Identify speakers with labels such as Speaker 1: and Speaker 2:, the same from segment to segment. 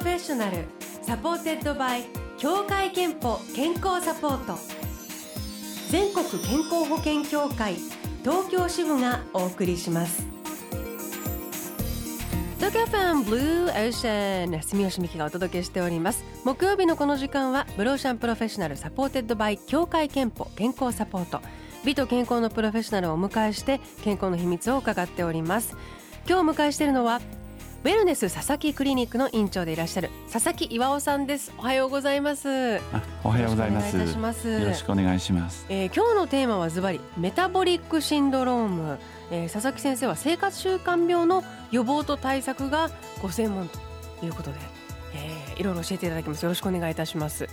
Speaker 1: フェッショナル。 supported by 協会けんぽ健康サポート。全国健康保険協会東京支部がお送りします。東京 FMブルーオーシャン住吉美希がお届けしております。木曜日のこの時間はブルーオーシャンプロフェッショナル supported by 協会けんぽ健康サポート。美と健康のプロフェッショナルをお迎えして健康の秘密を伺っております。今日お迎えしているのはウェルネス佐々木クリニックの院長でいらっしゃる佐々木岩尾さんです。おはようございます。
Speaker 2: おはようございます。
Speaker 1: よろしくお願いします。えー、今日のテーマはズバリメタボリックシンドローム、えー、佐々木先生は生活習慣病の予防と対策がご専門ということで、えー、いろいろ教えていただきます。よろしくお願いいたします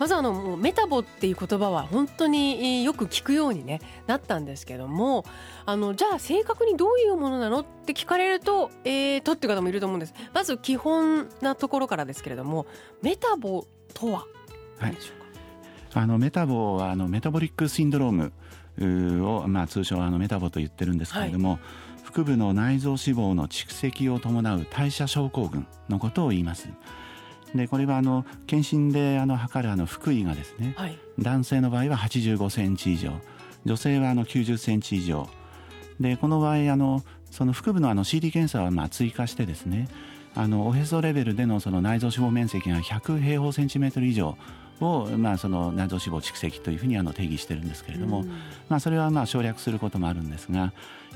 Speaker 1: まずあのもうメタボっていう言葉は本当によく聞くように、ね、なったんですけどもあのじゃあ正確にどういうものなのって聞かれるとえーとっていう方もいると思うんです。まず基本なところからですけれどもメタボとは？何でしょ
Speaker 2: うか、はい、あのメタボはあのメタボリックシンドロームを、まあ、通称あのメタボと言ってるんですけれども、はい、腹部の内臓脂肪の蓄積を伴う代謝症候群のことを言います。でこれはあの検診であの測るあの腹囲がですね、はい、男性の場合は85センチ以上女性はあの90センチ以上。でこの場合あのその腹部のあの CT 検査はまあ追加してですねあのおへそレベルでのその内臓脂肪面積が100平方センチメートル以上を、まあ、その内臓脂肪蓄積というふうにあの定義してるんですけれども、まあ、それはまあ省略することもあるんですが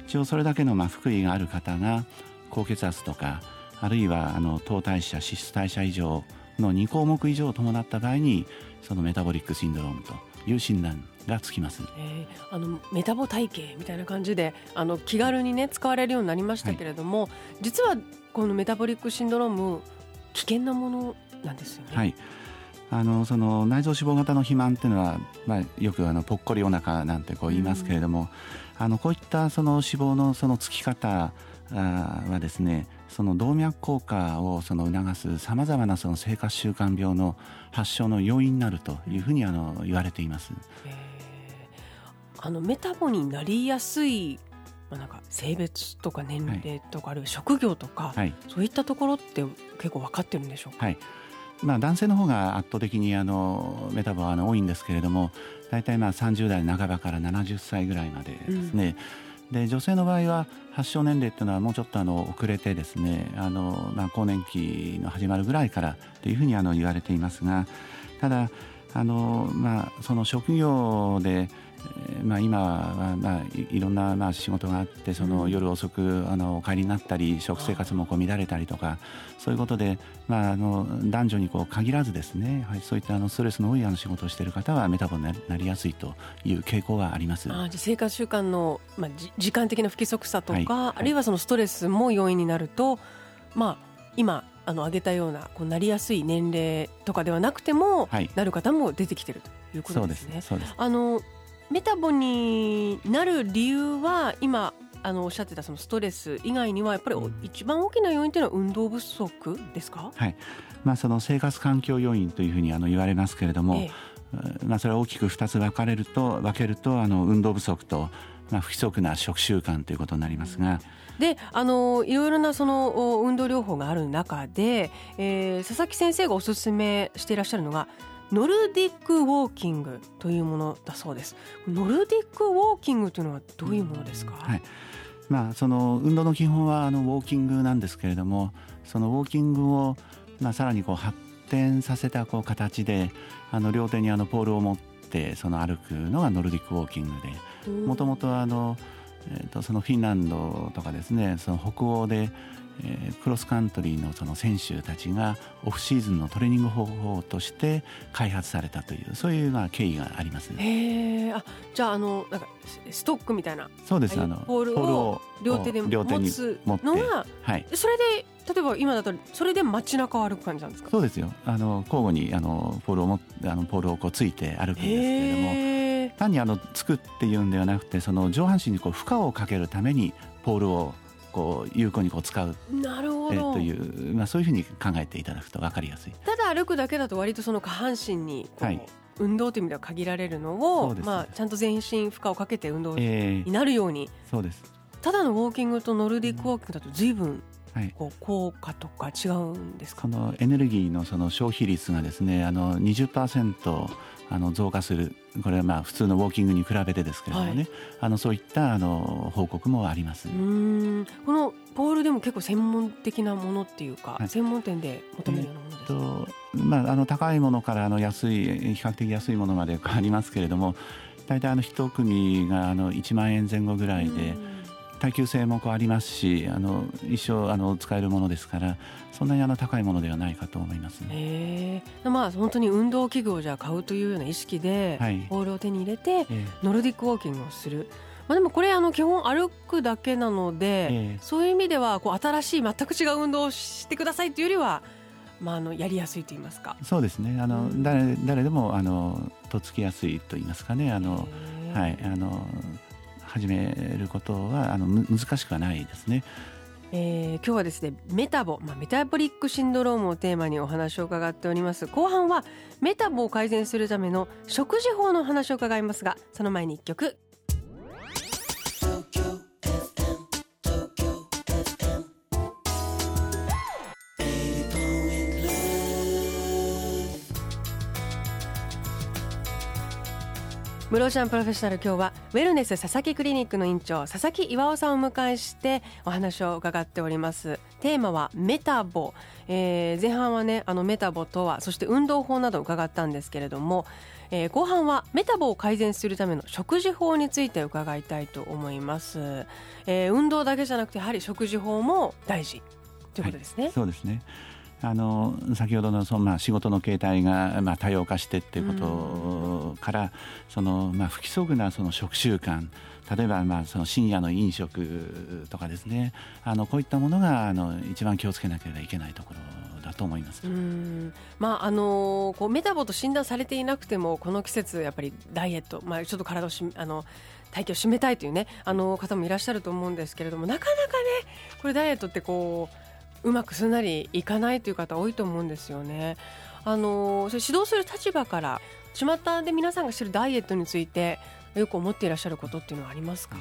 Speaker 2: 一応それだけのまあ腹囲がある方が高血圧とかあるいはあの糖代謝脂質代謝異常の2項目以上を伴った場合にそのメタボリックシンドロームという診断がつきます、
Speaker 1: えー、あのメタボ体系みたいな感じであの気軽にね使われるようになりましたけれども、はい、実はこのメタボリックシンドローム危険なものなんですよね。
Speaker 2: はい。あのその内臓脂肪型の肥満っていうのは、まあ、よくあのぽっこりお腹なんてこう言いますけれども、うん、あのこういったその脂肪のそのつき方はですねその動脈硬化をその促すさまざまなその生活習慣病の発症の要因になるというふうにあの言われています。
Speaker 1: あのメタボになりやすいまあ、なんか性別とか年齢とか、あるいは職業とか、はい、そういったところって結構分かってるんでしょうか、
Speaker 2: はい。まあ、男性の方が圧倒的にあのメタボはあの多いんですけれども大体まあ30代半ばから70歳ぐらいまでですね、うん、で女性の場合は発症年齢っていうのはもうちょっとあの遅れてですねあの、まあ、更年期の始まるぐらいからというふうにあの言われていますがただあの、まあ、その職業でまあ、今はまあいろんなまあ仕事があってその夜遅くあのお帰りになったり食生活もこう乱れたりとかそういうことで、まあ、あの男女にこう限らずですね、はい、そういったあのストレスの多いあの仕事をしている方はメタボになりやすいという傾向があります。
Speaker 1: あ生活習慣の、まあ、時間的な不規則さとか、はい。はい、あるいはそのストレスも要因になると、まあ、今あの挙げたようなこうなりやすい年齢とかではなくても、はい、なる方も出てきているということですね。
Speaker 2: そうです。
Speaker 1: あのメタボになる理由は今あのおっしゃってたそのストレス以外にはやっぱり一番大きな要因というのは運動不足ですか、
Speaker 2: はい。まあ、その生活環境要因というふうにあの言われますけれども、ええ、まあ、それは大きく2つ分かれると分けるとあの運動不足と、まあ、不規則な食習慣ということになりますが。
Speaker 1: であのいろいろなその運動療法がある中で、えー、佐々木先生がおすすめしていらっしゃるのがノルディックウォーキングというものだそうです。ノルディックウォーキングというのはどういうものですか、
Speaker 2: はい。まあ、その運動の基本はあのウォーキングなんですけれどもそのウォーキングを、まあ、さらにこう発展させたこう形であの両手にあのポールを持ってその歩くのがノルディックウォーキングでもともとあの、えー、とそのフィンランドとかですねその北欧でえー、クロスカントリーのその選手たちがオフシーズンのトレーニング方法として開発されたというそういうまあ経緯があります。
Speaker 1: へあじゃああのなんかストックみたいな。
Speaker 2: そうです。あの
Speaker 1: ポールを両手で持つのが、はい、それで例えば今だとそれで街中を歩く感じなんですか？
Speaker 2: そうですよ。あの交互にあのポールをもあのポールをこうついて歩くんですけれども単にあのつくっていうんではなくてその上半身にこう負荷をかけるためにポールをこう有効にこう使う。
Speaker 1: なるほど。
Speaker 2: という、まあ、そういうふうに考えていただくと分かりやすい。
Speaker 1: ただ歩くだけだと割とその下半身にはい、運動という意味では限られるのを、まあ、ちゃんと全身負荷をかけて運動になるように、
Speaker 2: えー、そうです。
Speaker 1: ただのウォーキングとノルディックウォーキングだと随分こう効果とか違うんですか、
Speaker 2: そのエネルギーのその消費率がですねあの20%あの増加する。これはまあ普通のウォーキングに比べてですけれどもね、はい、あのそういったあの報告もあります。
Speaker 1: うん。このポールでも結構専門的なものっていうか、はい、専門店で求めるようなものですか、えー、と
Speaker 2: まあ、あの高いものからあの安い比較的安いものまでありますけれども大体あの一組があの1万円前後ぐらいで。耐久性もこうありますしあの一生あの使えるものですからそんなにあの高いものではないかと思います
Speaker 1: ね。まあ本当に運動器具をじゃあ買うというような意識で、はい、ボールを手に入れて、ノルディックウォーキングをする。まあ、でもこれあの基本歩くだけなので、えそういう意味ではこう新しい全く違う運動をしてくださいというよりは、まあ、あのやりやすいと言いますか。
Speaker 2: そうですね。あの、うん、誰誰でもあのとっつきやすいと言いますかね。あの、はい。あの始めることはあの難しくはないですね。
Speaker 1: えー、今日はですねメタボ、まあ、メタボリックシンドロームをテーマにお話を伺っております後半はメタボを改善するための食事法の話を伺いますがその前に一曲ムローシャンプロフェッショナル今日はウェルネス佐々木クリニックの院長佐々木岩尾さんを迎えしてお話を伺っております。テーマはメタボ、えー、前半はねあのメタボとはそして運動法など伺ったんですけれども、えー、後半はメタボを改善するための食事法について伺いたいと思います、えー、運動だけじゃなくてやはり食事法も大事ということですね、はい、
Speaker 2: そうですね。あの先ほどのその、まあ、仕事の形態が、まあ、多様化してっていうことから、うん、そのまあ、不規則なその食習慣例えばまあその深夜の飲食とかですね。あのこういったものがあの一番気をつけなければいけないところだと思います。
Speaker 1: まああのこうメタボと診断されていなくてもこの季節やっぱりダイエット、まあ、ちょっと体をしあの体型を締めたいというねあの方もいらっしゃると思うんですけれどもなかなかねこれダイエットってこううまくすんなりいかないという方多いと思うんですよね。あのそれ指導する立場から巷で皆さんがしてるダイエットについてよく思っていらっしゃることっていうのはありますか？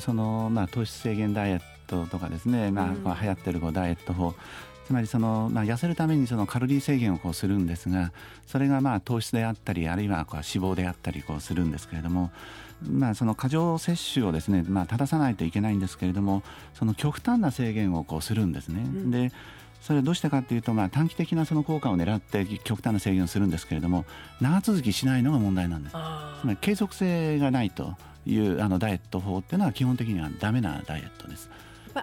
Speaker 2: その、まあ、糖質制限ダイエットとかですね、まあ、流行ってるこうダイエット法つまりその、まあ、痩せるためにそのカロリー制限をこうするんですがそれがまあ糖質であったりあるいはこう脂肪であったりこうするんですけれどもまあ、その過剰摂取をですね、まあ、正さないといけないんですけれどもその極端な制限をこうするんですね。うん、でそれはどうしてかというと、まあ、短期的なその効果を狙って極端な制限をするんですけれども長続きしないのが問題なんですつまり継続性がないというあのダイエット法っていうのは基本的にはダメなダイエットです。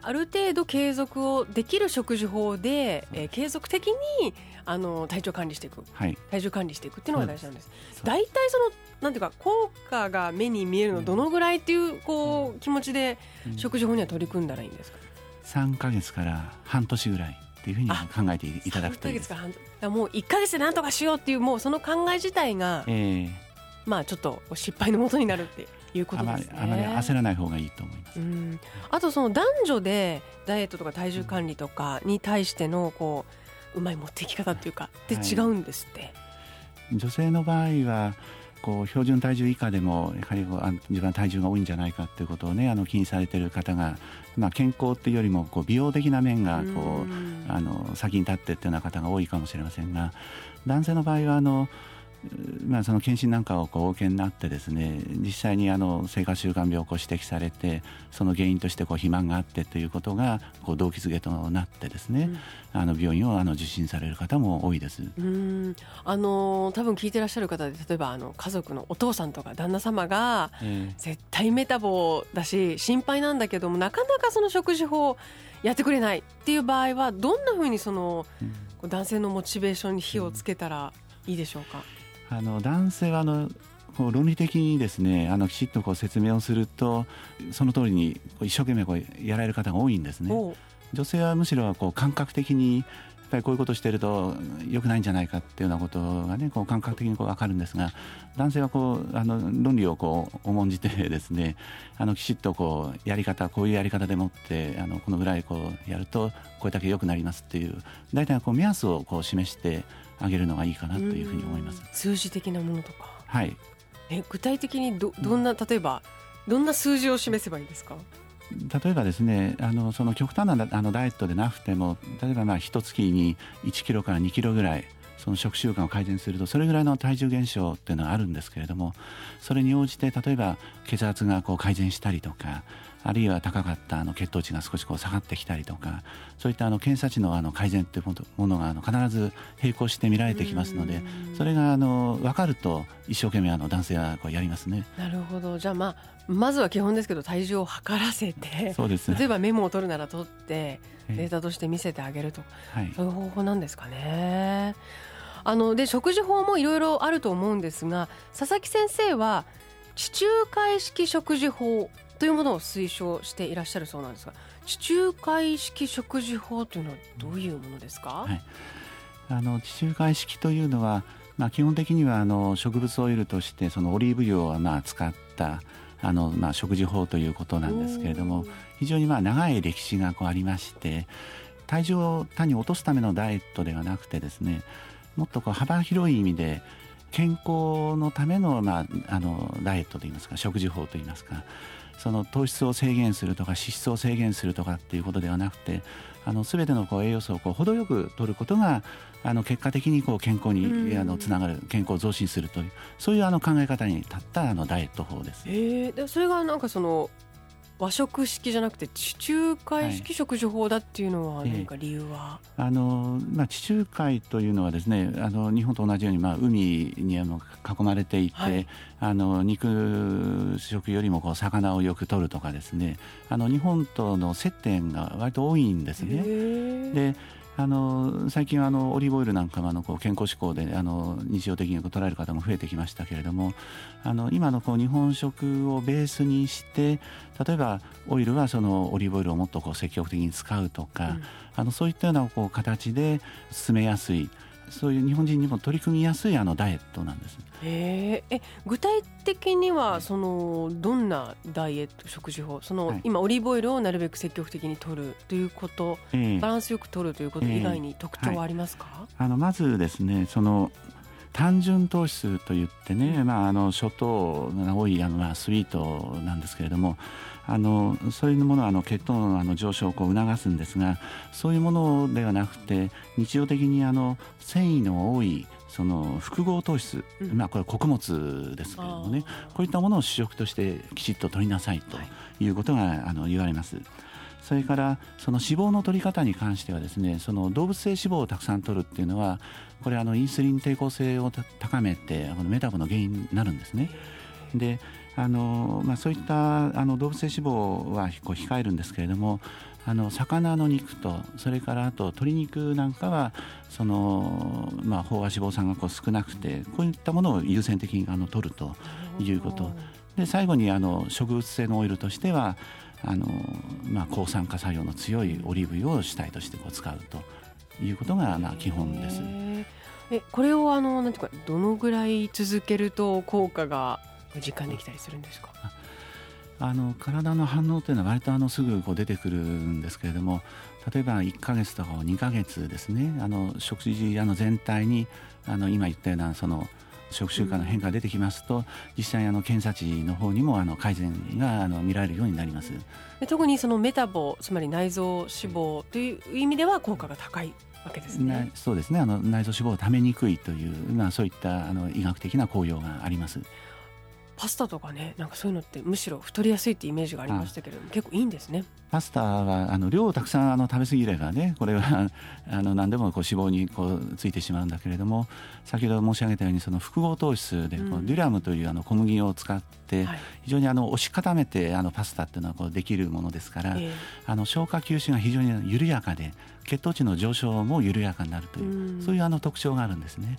Speaker 1: ある程度継続をできる食事法で、えー、継続的にあの体調管理していく、はい、体重管理していくっていうのが大事なんです。大体そのなんていうか効果が目に見えるのどのぐらいっていうこう気持ちで食事法には取り組んだらいいんですか？
Speaker 2: 三ヶ月から半年ぐらいっていうふうに考えていただくといいです。
Speaker 1: もう一ヶ月で何とかしようっていうもうその考え自体が、えー、まあちょっと失敗のもとになるっていうことですね。
Speaker 2: あまり焦らない方がいいと思います。
Speaker 1: あとその男女でダイエットとか体重管理とかに対してのこううまい持っていき方っていうかで違うんですって。はい、
Speaker 2: 女性の場合はこう標準体重以下でもやはりこう自分は体重が多いんじゃないかということをねあの気にされている方が、まあ、健康っていうよりもこう美容的な面がこうあの先に立ってっていうような方が多いかもしれませんが男性の場合はあのまあ、その検診なんかをこうお受けになってですね実際にあの生活習慣病をこう指摘されてその原因としてこう肥満があってということがこう動機づけとなってですね、うん、あの病院をあの受診される方も多いです。
Speaker 1: うん。あの多分聞いてらっしゃる方で例えばあの家族のお父さんとか旦那様が、絶対メタボだし心配なんだけどもなかなかその食事法やってくれないっていう場合はどんなふうにその、うん、男性のモチベーションに火をつけたらいいでしょうか、
Speaker 2: あの男性はあのこう論理的にですねあのきちっとこう説明をするとその通りに一生懸命こうやられる方が多いんですね。女性はむしろこう感覚的にぱりこういうことをしていると良くないんじゃないかっていうようなことがねこう感覚的にこう分かるんですが男性はこうあの論理をこう重んじてですね あのきちっとこうやり方こういうやり方でもってあのこのぐらいこうやるとこれだけ良くなりますっていう大体こう目安をこう示してあげるのがいいかなというふうに思います。
Speaker 1: 数字的なものとか。
Speaker 2: はい。
Speaker 1: え具体的にどどんな、例えばどんな数字を示せばいいですか？
Speaker 2: 例えばですねあのその極端なあのダイエットでなくても例えばまあ一月に1キロから2キロぐらいその食習慣を改善するとそれぐらいの体重減少っていうのはあるんですけれどもそれに応じて例えば血圧がこう改善したりとかあるいは高かったあの血糖値が少しこう下がってきたりとかそういったあの検査値のあの改善というものがあの必ず並行して見られてきますのでそれがあの分かると一生懸命あの男性はこうやりますね。
Speaker 1: なるほど。じゃあまあまずは基本ですけど体重を測らせて
Speaker 2: そうです、ね、
Speaker 1: 例えばメモを取るなら取ってデータとして見せてあげると、はい、そういう方法なんですかね。あので食事法もいろいろあると思うんですが佐々木先生は地中海式食事法というものを推奨していらっしゃるそうなんですが地中海式食事法というのはどういうものですか、はい、
Speaker 2: あの地中海式というのは、まあ、基本的にはあの植物オイルとしてそのオリーブ油をまあ使ったあの、まあ、食事法ということなんですけれども非常にまあ長い歴史がこうありまして体重を単に落とすためのダイエットではなくてですねもっとこう幅広い意味で健康のための,、まあ、あのダイエットといいますか食事法といいますかその糖質を制限するとか脂質を制限するとかっていうことではなくてあの全てのこう栄養素をこう程よく取ることがあの結果的にこう健康にあのつながる健康を増進するというそういうあの考え方に立ったあのダイエット法です。
Speaker 1: えー、でそれがなんかその和食式じゃなくて地中海式食事法だっていうのは何か理由は、
Speaker 2: えー、あのまあ、地中海というのはですねあの日本と同じように、まあ、海にあの囲まれていて、はい、あの肉食よりもこう魚をよく取るとかですねあの日本との接点が割と多いんですね。であの最近あのオリーブオイルなんかもあのこう健康志向であの日常的に捉える方も増えてきましたけれどもあの今のこう日本食をベースにして例えばオイルはそのオリーブオイルをもっとこう積極的に使うとか、うん、あのそういったようなこう形で進めやすいそういう日本人にも取り組みやすいあのダイエットなんです。
Speaker 1: ええ具体的にはそのどんなダイエット食事法その、はい、今オリーブオイルをなるべく積極的に取るということ、えー、バランスよく取るということ以外に特徴はありますか、えーはい、
Speaker 2: あのまずですねその単純糖質といってね、まあ、あの諸糖が多いあの、まあ、スイートなんですけれどもあのそういうものはあの血糖のあの上昇をこう促すんですがそういうものではなくて日常的にあの繊維の多いその複合糖質、うん、まあ、これ穀物ですけれどもねこういったものを主食としてきちっと取りなさいということが、あの言われます。それからその脂肪の取り方に関してはですねその動物性脂肪をたくさん取るっていうのはこれあのインスリン抵抗性を高めてメタボの原因になるんですね。であの、まあ、そういったあの動物性脂肪はこう控えるんですけれどもあの魚の肉とそれからあと鶏肉なんかはその、まあ、飽和脂肪酸がこう少なくてこういったものを優先的にあの取るということで最後にあの植物性のオイルとしてはあの、まあ、抗酸化作用の強いオリーブ油を主体としてこう使うということがまあ基本です。
Speaker 1: えこれをあのなんていうかどのぐらい続けると効果が実感できたりするんですか？
Speaker 2: あの体の反応というのは割とあのすぐこう出てくるんですけれども例えば1か月とか2か月ですねあの食事あの全体にあの今言ったようなその食習慣の変化が出てきますと、実際あの検査値の方にもあの改善があの見られるようになります
Speaker 1: 特にそのメタボつまり内臓脂肪という意味では効果が高いわけですね。
Speaker 2: そうですねあの内臓脂肪をためにくいという、まあ、そういったあの医学的な効用があります。
Speaker 1: パスタとかねなんかそういうのってむしろ太りやすいってイメージがありましたけれども結構いいんですね。
Speaker 2: パスタはあの量をたくさんあの食べ過ぎればねこれはあの何でもこう脂肪にこうついてしまうんだけれども先ほど申し上げたようにその複合糖質でこう、デュラムというあの小麦を使って非常にあの押し固めてあのパスタっていうのはこうできるものですから、あの消化吸収が非常に緩やかで血糖値の上昇も緩やかになるという、そういうあの特徴があるんですね。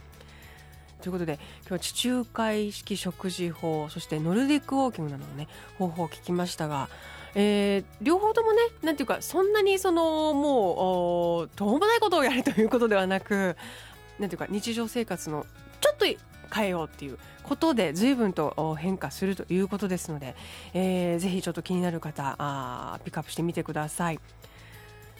Speaker 1: ということで今日は地中海式食事法そしてノルディックウォーキングなどのね方法を聞きましたが、えー、両方ともねなんていうかそんなにそのもう途方もないことをやるということではなくなんていうか日常生活のちょっと変えようっていうことで随分と変化するということですので、えー、ぜひちょっと気になる方あピックアップしてみてください。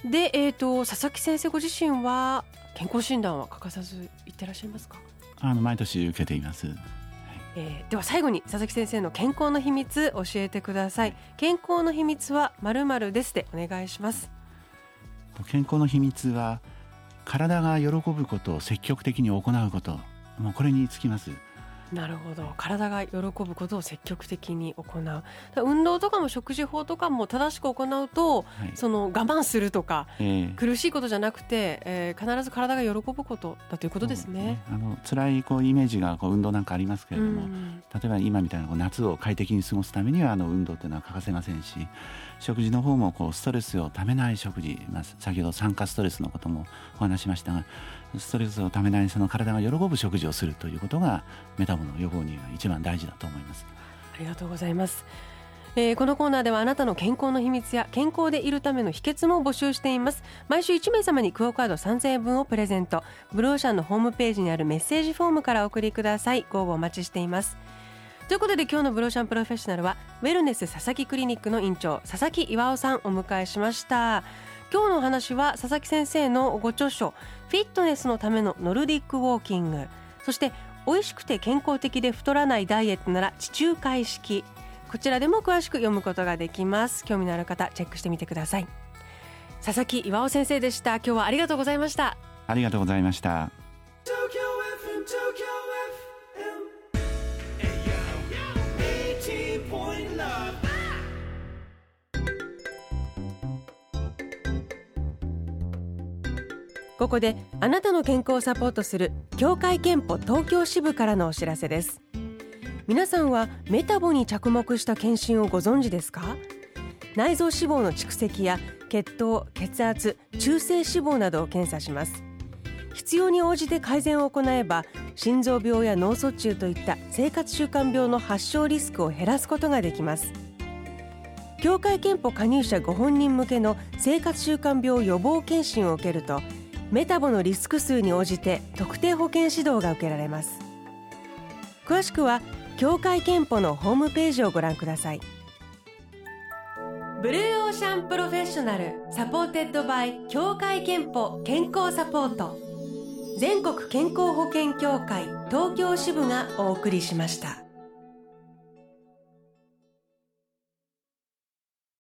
Speaker 1: で、えーと、と佐々木先生ご自身は健康診断は欠かさず行ってらっしゃいますか？
Speaker 2: あの毎年受けています。
Speaker 1: えー、では最後に佐々木先生の健康の秘密教えてください。健康の秘密はまるまるですでお願いします。
Speaker 2: 健康の秘密は体が喜ぶことを積極的に行うこと。もうこれにつきます
Speaker 1: なるほど。体が喜ぶことを積極的に行う。運動とかも食事法とかも正しく行うと、はい、その我慢するとか、えー、苦しいことじゃなくて、えー、必ず体が喜ぶことだということですね。ね。
Speaker 2: あの辛いこうイメージがこう運動なんかありますけれども、うん、例えば今みたいなこう夏を快適に過ごすためにはあの運動というのは欠かせませんし食事の方もこうストレスをためない食事、まあ、先ほど酸化ストレスのこともお話しましたがストレスをためないその体が喜ぶ食事をするということがメタボの予防には一番大事だと思います。
Speaker 1: ありがとうございます。えー、このコーナーではあなたの健康の秘密や健康でいるための秘訣も募集しています。毎週1名様にクオカード3000円分をプレゼント。ブルーオーシャンのホームページにあるメッセージフォームからお送りください。ご応募お待ちしています。ということで今日のブローシャンプロフェッショナルはウェルネス佐々木クリニックの院長佐々木岩尾さんお迎えしました。今日のお話は佐々木先生のご著書フィットネスのためのノルディックウォーキング。そして美味しくて健康的で太らないダイエットなら地中海式。こちらでも詳しく読むことができます。興味のある方チェックしてみてください。佐々木岩尾先生でした。今日はありがとうございました。
Speaker 2: ありがとうございました。
Speaker 1: ここであなたの健康をサポートする協会憲法東京支部からのお知らせです。皆さんはメタボに着目した検診をご存知ですか？内臓脂肪の蓄積や血糖血圧中性脂肪などを検査します。必要に応じて改善を行えば心臓病や脳卒中といった生活習慣病の発症リスクを減らすことができます。協会憲法加入者ご本人向けの生活習慣病予防検診を受けるとメタボのリスク数に応じて特定保険指導が受けられます。詳しくは協会けんぽのホームページをご覧ください。ブルーオーシャンプロフェッショナル supported by 協会けんぽ健康サポート。全国健康保険協会東京支部がお送りしました。